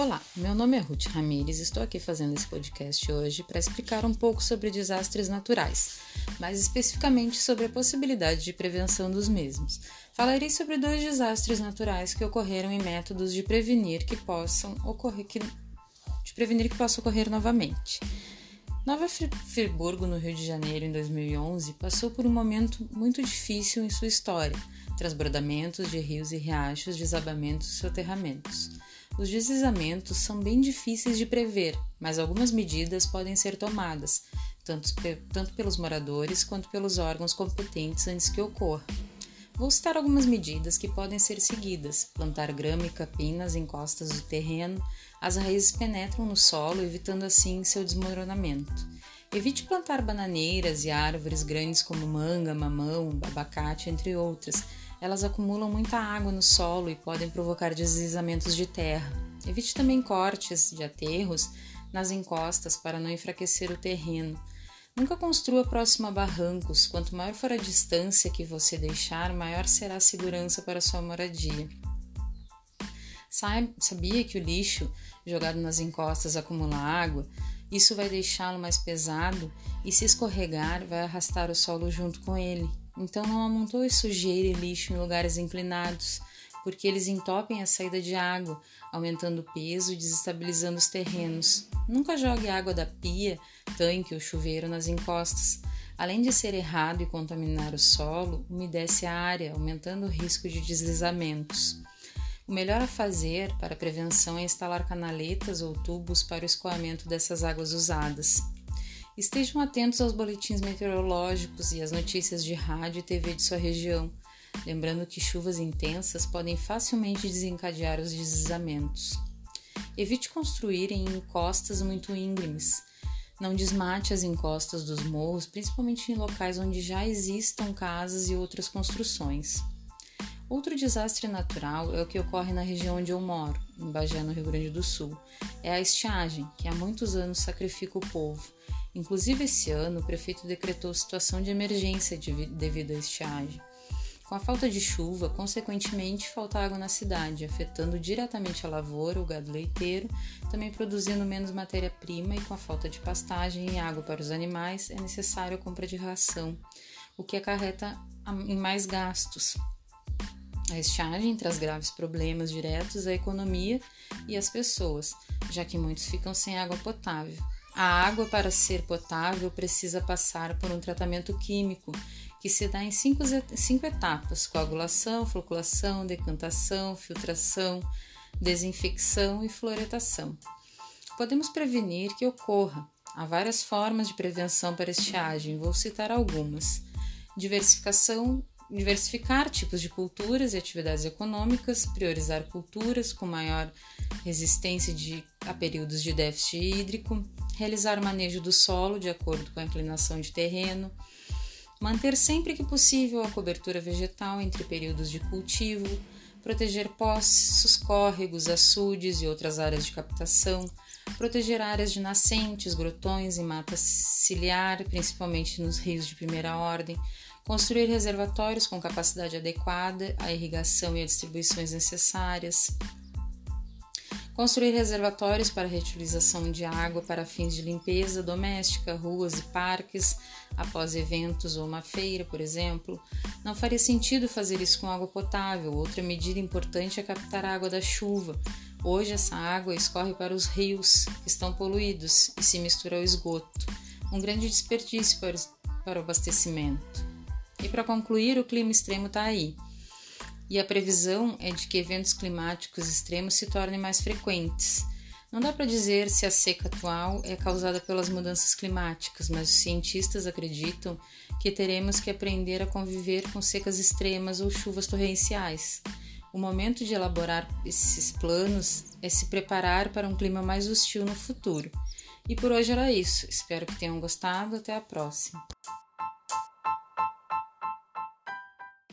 Olá, meu nome é Ruth Ramires, estou aqui fazendo esse podcast hoje para explicar um pouco sobre desastres naturais, mais especificamente sobre a possibilidade de prevenção dos mesmos. Falarei sobre dois desastres naturais que ocorreram e métodos de prevenir que possam ocorrer que, de prevenir que possa ocorrer novamente. Nova Friburgo, no Rio de Janeiro, em 2011, passou por um momento muito difícil em sua história: transbordamentos de rios e riachos, desabamentos e soterramentos. Os deslizamentos são bem difíceis de prever, mas algumas medidas podem ser tomadas, tanto, tanto pelos moradores quanto pelos órgãos competentes antes que ocorra. Vou citar algumas medidas que podem ser seguidas: plantar grama e capim nas encostas do terreno, as raízes penetram no solo, evitando assim seu desmoronamento. Evite plantar bananeiras e árvores grandes como manga, mamão, abacate, entre outras, elas acumulam muita água no solo e podem provocar deslizamentos de terra. Evite também cortes de aterros nas encostas para não enfraquecer o terreno. Nunca construa próximo a barrancos. Quanto maior for a distância que você deixar, maior será a segurança para sua moradia. Sabia que o lixo jogado nas encostas acumula água? Isso vai deixá-lo mais pesado e, se escorregar, vai arrastar o solo junto com ele. Então não amontoe sujeira e lixo em lugares inclinados, porque eles entopem a saída de água, aumentando o peso e desestabilizando os terrenos. Nunca jogue água da pia, tanque ou chuveiro nas encostas. Além de ser errado e contaminar o solo, umedece a área, aumentando o risco de deslizamentos. O melhor a fazer para a prevenção é instalar canaletas ou tubos para o escoamento dessas águas usadas. Estejam atentos aos boletins meteorológicos e às notícias de rádio e TV de sua região, lembrando que chuvas intensas podem facilmente desencadear os deslizamentos. Evite construir em encostas muito íngremes. Não desmate as encostas dos morros, principalmente em locais onde já existam casas e outras construções. Outro desastre natural é o que ocorre na região onde eu moro, em Bagé, no Rio Grande do Sul. É a estiagem, que há muitos anos sacrifica o povo Inclusive, esse ano, o prefeito decretou situação de emergência devido à estiagem. Com a falta de chuva, consequentemente, falta água na cidade, afetando diretamente a lavoura, o gado leiteiro, também produzindo menos matéria-prima e com a falta de pastagem e água para os animais, é necessário a compra de ração, o que acarreta em mais gastos. A estiagem traz graves problemas diretos à economia e às pessoas, já que muitos ficam sem água potável. A água, para ser potável, precisa passar por um tratamento químico que se dá em cinco, cinco etapas: coagulação, floculação, decantação, filtração, desinfecção e fluoretação. Podemos prevenir que ocorra. Há várias formas de prevenção para estiagem, vou citar algumas. Diversificação diversificar tipos de culturas e atividades econômicas, priorizar culturas com maior resistência de, a períodos de déficit hídrico, realizar manejo do solo de acordo com a inclinação de terreno, manter sempre que possível a cobertura vegetal entre períodos de cultivo, proteger poços, córregos, açudes e outras áreas de captação, proteger áreas de nascentes, grotões e mata ciliar, principalmente nos rios de primeira ordem, construir reservatórios com capacidade adequada à irrigação e a distribuições necessárias, construir reservatórios para reutilização de água para fins de limpeza doméstica, ruas e parques, após eventos ou uma feira, por exemplo. Não faria sentido fazer isso com água potável. Outra medida importante é captar a água da chuva. Hoje essa água escorre para os rios, que estão poluídos, e se mistura ao esgoto. Um grande desperdício para, para o abastecimento. E para concluir, o clima extremo está aí. E a previsão é de que eventos climáticos extremos se tornem mais frequentes. Não dá para dizer se a seca atual é causada pelas mudanças climáticas, mas os cientistas acreditam que teremos que aprender a conviver com secas extremas ou chuvas torrenciais. O momento de elaborar esses planos é se preparar para um clima mais hostil no futuro. E por hoje era isso. Espero que tenham gostado. Até a próxima.